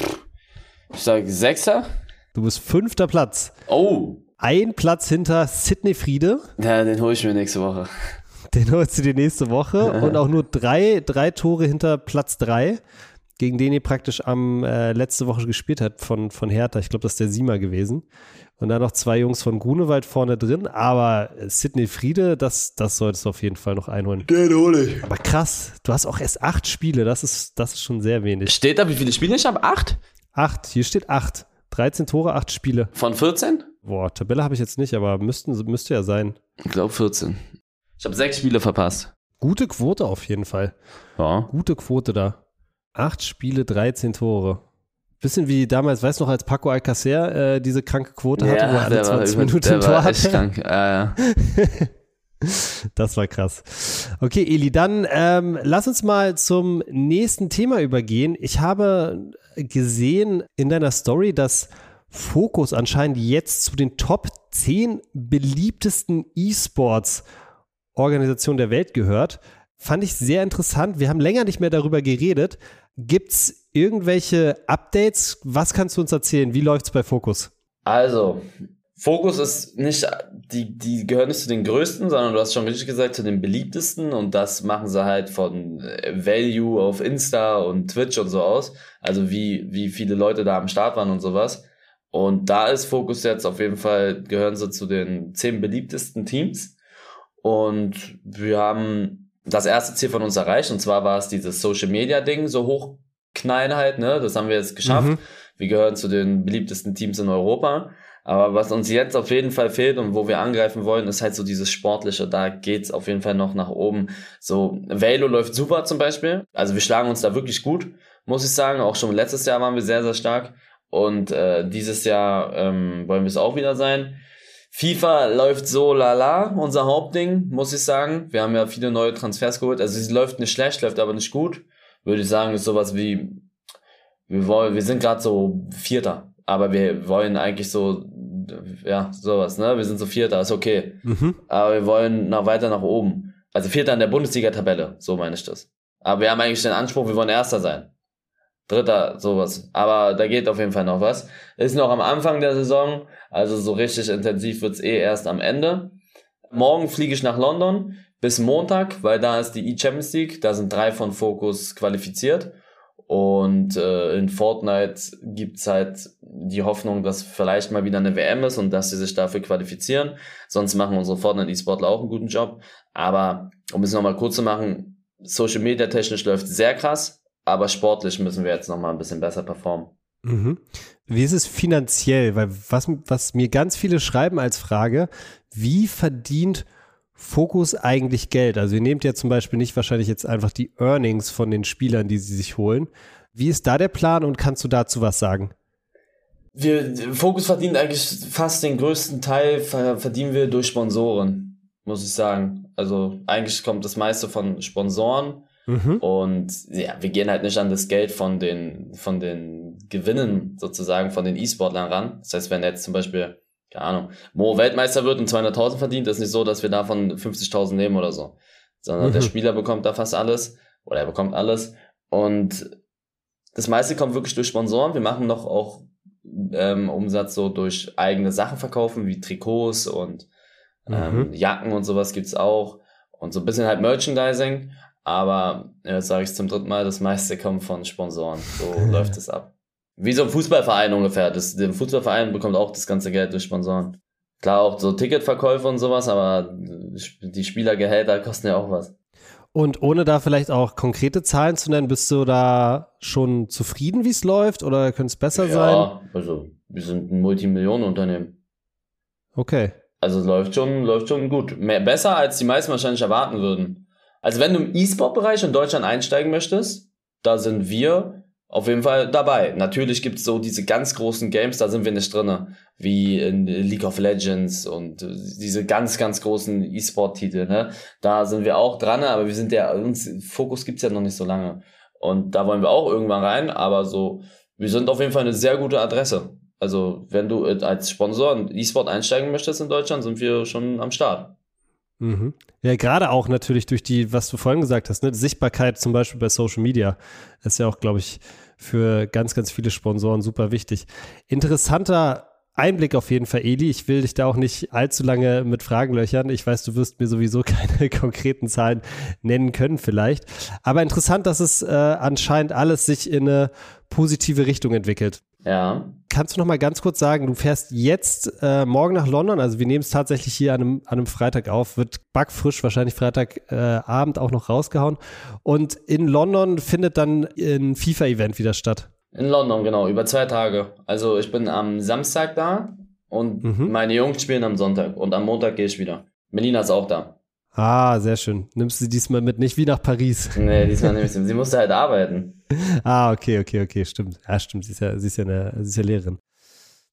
sage Sechster. Du bist fünfter Platz. Oh. Ein Platz hinter Sidney Friede. Ja, den hole ich mir nächste Woche. Den holst du dir nächste Woche. Und auch nur drei, drei Tore hinter Platz drei, gegen den ihr praktisch am äh, letzte Woche gespielt habt von, von Hertha. Ich glaube, das ist der Siemer gewesen. Und dann noch zwei Jungs von Grunewald vorne drin. Aber Sidney Friede, das, das solltest du auf jeden Fall noch einholen. Den hole ich. Aber krass, du hast auch erst acht Spiele. Das ist, das ist schon sehr wenig. Steht da, wie viele Spiele ich habe? Acht? Acht. Hier steht acht. 13 Tore, acht Spiele. Von 14? Boah, Tabelle habe ich jetzt nicht, aber müssten, müsste ja sein. Ich glaube 14. Ich habe sechs Spiele verpasst. Gute Quote auf jeden Fall. Ja. Gute Quote da. Acht Spiele, 13 Tore. Bisschen wie damals, weißt du noch, als Paco Alcacer äh, diese kranke Quote hatte, ja, wo er alle 20 Minuten ein Tor hatte. Krank. Ja, ja. Das war krass. Okay, Eli, dann ähm, lass uns mal zum nächsten Thema übergehen. Ich habe gesehen in deiner Story, dass Fokus anscheinend jetzt zu den Top 10 beliebtesten E-Sports Organisationen der Welt gehört. Fand ich sehr interessant. Wir haben länger nicht mehr darüber geredet. Gibt es irgendwelche Updates? Was kannst du uns erzählen? Wie läuft es bei Focus? Also, Focus ist nicht, die, die gehören nicht zu den größten, sondern du hast schon richtig gesagt, zu den beliebtesten und das machen sie halt von äh, Value auf Insta und Twitch und so aus. Also wie, wie viele Leute da am Start waren und sowas. Und da ist Focus jetzt auf jeden Fall, gehören sie zu den zehn beliebtesten Teams. Und wir haben das erste Ziel von uns erreicht. Und zwar war es dieses Social Media Ding, so hochknallen halt, ne? Das haben wir jetzt geschafft. Mhm. Wir gehören zu den beliebtesten Teams in Europa. Aber was uns jetzt auf jeden Fall fehlt und wo wir angreifen wollen, ist halt so dieses Sportliche. Da geht's auf jeden Fall noch nach oben. So, Velo läuft super zum Beispiel. Also wir schlagen uns da wirklich gut, muss ich sagen. Auch schon letztes Jahr waren wir sehr, sehr stark. Und äh, dieses Jahr ähm, wollen wir es auch wieder sein. FIFA läuft so lala, unser Hauptding, muss ich sagen. Wir haben ja viele neue Transfers geholt. Also sie läuft nicht schlecht, läuft aber nicht gut. Würde ich sagen, ist sowas wie, wir wollen, wir sind gerade so Vierter, aber wir wollen eigentlich so ja, sowas, ne? Wir sind so Vierter, ist okay. Mhm. Aber wir wollen noch weiter nach oben. Also Vierter in der Bundesliga-Tabelle, so meine ich das. Aber wir haben eigentlich den Anspruch, wir wollen Erster sein. Dritter, sowas. Aber da geht auf jeden Fall noch was. Ist noch am Anfang der Saison, also so richtig intensiv wird's eh erst am Ende. Morgen fliege ich nach London bis Montag, weil da ist die E-Champions League. Da sind drei von Focus qualifiziert. Und äh, in Fortnite gibt's halt die Hoffnung, dass vielleicht mal wieder eine WM ist und dass sie sich dafür qualifizieren. Sonst machen unsere Fortnite-E-Sportler auch einen guten Job. Aber um es nochmal kurz zu machen, Social Media technisch läuft sehr krass, aber sportlich müssen wir jetzt nochmal ein bisschen besser performen. Mhm. Wie ist es finanziell? Weil was, was mir ganz viele schreiben als Frage, wie verdient Fokus eigentlich Geld? Also ihr nehmt ja zum Beispiel nicht wahrscheinlich jetzt einfach die Earnings von den Spielern, die sie sich holen. Wie ist da der Plan und kannst du dazu was sagen? Wir, Fokus verdient eigentlich fast den größten Teil, verdienen wir durch Sponsoren, muss ich sagen. Also eigentlich kommt das meiste von Sponsoren. Mhm. Und ja, wir gehen halt nicht an das Geld von den, von den Gewinnen sozusagen von den E-Sportlern ran. Das heißt, wenn jetzt zum Beispiel keine Ahnung, Mo Weltmeister wird und 200.000 verdient, ist nicht so, dass wir davon 50.000 nehmen oder so. Sondern mhm. der Spieler bekommt da fast alles oder er bekommt alles. Und das meiste kommt wirklich durch Sponsoren. Wir machen noch auch ähm, Umsatz so durch eigene Sachen verkaufen, wie Trikots und ähm, mhm. Jacken und sowas gibt's auch. Und so ein bisschen halt Merchandising. Aber, jetzt sage ich zum dritten Mal, das meiste kommt von Sponsoren. So läuft es ab. Wie so ein Fußballverein ungefähr. Das, der Fußballverein bekommt auch das ganze Geld durch Sponsoren. Klar, auch so Ticketverkäufe und sowas, aber die Spielergehälter kosten ja auch was. Und ohne da vielleicht auch konkrete Zahlen zu nennen, bist du da schon zufrieden, wie es läuft oder könnte es besser ja, sein? Ja, also wir sind ein Multimillionenunternehmen. Okay. Also es läuft schon, läuft schon gut. Mehr, besser, als die meisten wahrscheinlich erwarten würden. Also wenn du im E-Sport-Bereich in Deutschland einsteigen möchtest, da sind wir auf jeden Fall dabei. Natürlich gibt's so diese ganz großen Games, da sind wir nicht drinne, wie in League of Legends und diese ganz, ganz großen E-Sport-Titel. Ne? Da sind wir auch dran, aber wir sind ja, uns Fokus gibt's ja noch nicht so lange. Und da wollen wir auch irgendwann rein, aber so, wir sind auf jeden Fall eine sehr gute Adresse. Also, wenn du als Sponsor in E-Sport einsteigen möchtest in Deutschland, sind wir schon am Start. Mhm. Ja, gerade auch natürlich durch die, was du vorhin gesagt hast, ne, Sichtbarkeit zum Beispiel bei Social Media ist ja auch, glaube ich, für ganz, ganz viele Sponsoren super wichtig. Interessanter Einblick auf jeden Fall, Eli. Ich will dich da auch nicht allzu lange mit Fragen löchern. Ich weiß, du wirst mir sowieso keine konkreten Zahlen nennen können vielleicht. Aber interessant, dass es äh, anscheinend alles sich in eine positive Richtung entwickelt. Ja. Kannst du noch mal ganz kurz sagen, du fährst jetzt äh, morgen nach London, also wir nehmen es tatsächlich hier an einem, an einem Freitag auf, wird backfrisch wahrscheinlich Freitagabend äh, auch noch rausgehauen. Und in London findet dann ein FIFA-Event wieder statt. In London, genau, über zwei Tage. Also ich bin am Samstag da und mhm. meine Jungs spielen am Sonntag und am Montag gehe ich wieder. Melina ist auch da. Ah, sehr schön. Nimmst du sie diesmal mit, nicht wie nach Paris? Nee, diesmal nehme ich sie. Sie musste halt arbeiten. Ah, okay, okay, okay, stimmt. Ja, stimmt. Sie ist ja, sie ist ja, eine, sie ist ja Lehrerin.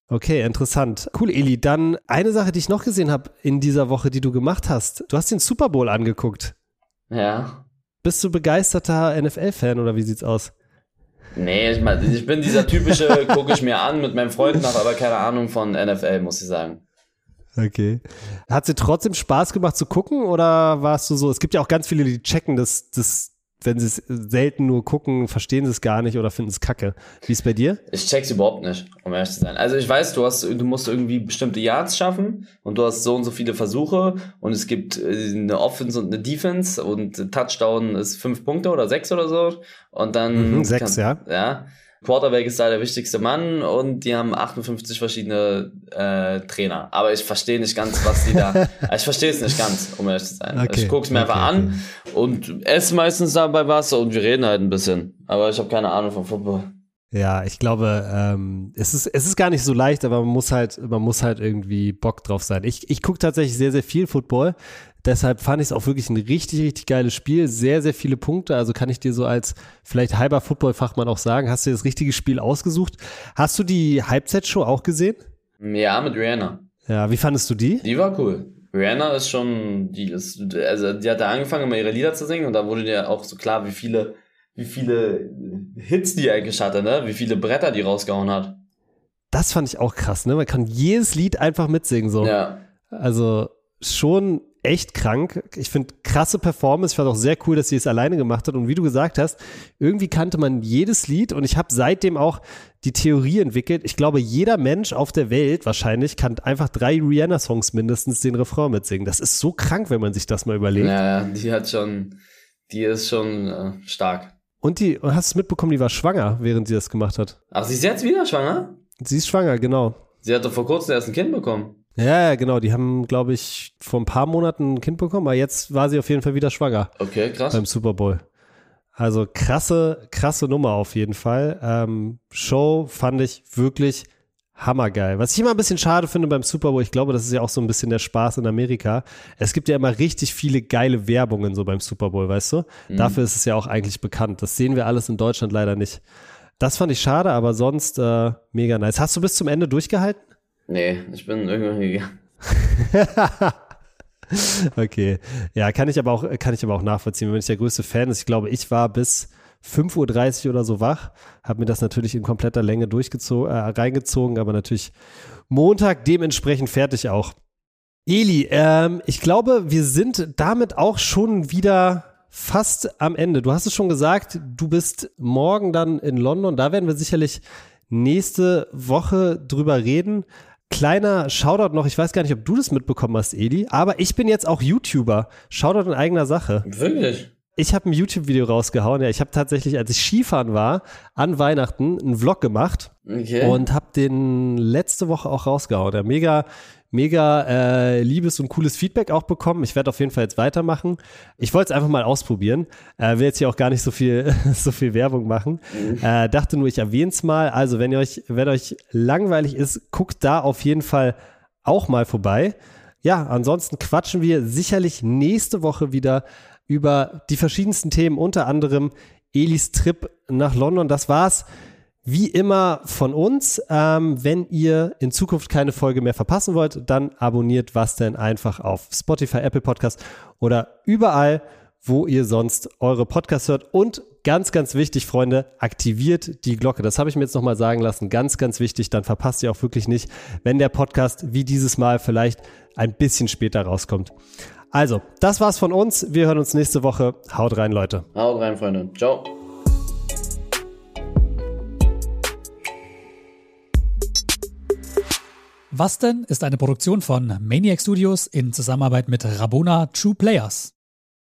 Okay, interessant. Cool, Eli. Dann eine Sache, die ich noch gesehen habe in dieser Woche, die du gemacht hast. Du hast den Super Bowl angeguckt. Ja. Bist du begeisterter NFL-Fan oder wie sieht's aus? Nee, ich, mein, ich bin dieser typische, gucke ich mir an mit meinem Freund, habe aber keine Ahnung von NFL, muss ich sagen. Okay. Hat sie trotzdem Spaß gemacht zu gucken oder warst du so, es gibt ja auch ganz viele, die checken das, das wenn sie es selten nur gucken, verstehen sie es gar nicht oder finden es kacke. Wie ist bei dir? Ich check's überhaupt nicht, um ehrlich zu sein. Also ich weiß, du hast, du musst irgendwie bestimmte Yards schaffen und du hast so und so viele Versuche und es gibt äh, eine Offense und eine Defense und Touchdown ist fünf Punkte oder sechs oder so und dann mhm, sechs, kann, ja. Ja. Quarterback ist da der wichtigste Mann und die haben 58 verschiedene äh, Trainer. Aber ich verstehe nicht ganz, was die da. ich verstehe es nicht ganz, um ehrlich zu sein. Okay. Ich gucke es mir okay, einfach an und esse meistens dabei was und wir reden halt ein bisschen. Aber ich habe keine Ahnung von Football. Ja, ich glaube, ähm, es, ist, es ist gar nicht so leicht, aber man muss halt, man muss halt irgendwie Bock drauf sein. Ich, ich gucke tatsächlich sehr, sehr viel Football. Deshalb fand ich es auch wirklich ein richtig, richtig geiles Spiel. Sehr, sehr viele Punkte. Also kann ich dir so als vielleicht halber Football-Fachmann auch sagen, hast du das richtige Spiel ausgesucht? Hast du die Halbzeitshow auch gesehen? Ja, mit Rihanna. Ja, wie fandest du die? Die war cool. Rihanna ist schon, die ist, also die hat da angefangen, immer ihre Lieder zu singen und da wurde dir auch so klar, wie viele, wie viele Hits die eigentlich hatte, ne? Wie viele Bretter die rausgehauen hat. Das fand ich auch krass, ne? Man kann jedes Lied einfach mitsingen, so. Ja. Also schon echt krank. Ich finde krasse Performance. Ich fand auch sehr cool, dass sie es alleine gemacht hat. Und wie du gesagt hast, irgendwie kannte man jedes Lied und ich habe seitdem auch die Theorie entwickelt. Ich glaube, jeder Mensch auf der Welt wahrscheinlich kann einfach drei Rihanna-Songs mindestens den Refrain mitsingen. Das ist so krank, wenn man sich das mal überlegt. Ja, die hat schon, die ist schon äh, stark. Und die, hast du mitbekommen, die war schwanger, während sie das gemacht hat. Ach, sie ist jetzt wieder schwanger? Sie ist schwanger, genau. Sie hatte vor kurzem erst ein Kind bekommen. Ja, ja, genau. Die haben, glaube ich, vor ein paar Monaten ein Kind bekommen, aber jetzt war sie auf jeden Fall wieder schwanger. Okay, krass. Beim Super Bowl. Also krasse, krasse Nummer auf jeden Fall. Ähm, Show fand ich wirklich hammergeil. Was ich immer ein bisschen schade finde beim Super Bowl, ich glaube, das ist ja auch so ein bisschen der Spaß in Amerika. Es gibt ja immer richtig viele geile Werbungen so beim Super Bowl, weißt du? Mhm. Dafür ist es ja auch eigentlich bekannt. Das sehen wir alles in Deutschland leider nicht. Das fand ich schade, aber sonst äh, mega nice. Hast du bis zum Ende durchgehalten? Nee, ich bin irgendwann gegangen. okay. Ja, kann ich aber auch, kann ich aber auch nachvollziehen, wenn ich der größte Fan ist. Ich glaube, ich war bis 5.30 Uhr oder so wach, habe mir das natürlich in kompletter Länge durchgezogen, äh, reingezogen, aber natürlich Montag dementsprechend fertig auch. Eli, ähm, ich glaube, wir sind damit auch schon wieder fast am Ende. Du hast es schon gesagt, du bist morgen dann in London. Da werden wir sicherlich nächste Woche drüber reden. Kleiner Shoutout noch, ich weiß gar nicht, ob du das mitbekommen hast, Eli, aber ich bin jetzt auch YouTuber. Shoutout in eigener Sache. Wirklich? Ich habe ein YouTube-Video rausgehauen. Ja, ich habe tatsächlich, als ich Skifahren war, an Weihnachten einen Vlog gemacht okay. und habe den letzte Woche auch rausgehauen. Ja, mega, mega äh, liebes und cooles Feedback auch bekommen. Ich werde auf jeden Fall jetzt weitermachen. Ich wollte es einfach mal ausprobieren. Äh, will jetzt hier auch gar nicht so viel, so viel Werbung machen. Mhm. Äh, dachte nur, ich erwähne es mal. Also, wenn ihr euch, wenn euch langweilig ist, guckt da auf jeden Fall auch mal vorbei. Ja, ansonsten quatschen wir sicherlich nächste Woche wieder über die verschiedensten Themen, unter anderem Elis Trip nach London. Das war's wie immer von uns. Ähm, wenn ihr in Zukunft keine Folge mehr verpassen wollt, dann abonniert was denn einfach auf Spotify, Apple Podcast oder überall, wo ihr sonst eure Podcasts hört. Und ganz, ganz wichtig, Freunde, aktiviert die Glocke. Das habe ich mir jetzt nochmal sagen lassen. Ganz, ganz wichtig. Dann verpasst ihr auch wirklich nicht, wenn der Podcast wie dieses Mal vielleicht ein bisschen später rauskommt. Also, das war's von uns. Wir hören uns nächste Woche. Haut rein, Leute. Haut rein, Freunde. Ciao. Was denn ist eine Produktion von Maniac Studios in Zusammenarbeit mit Rabona True Players.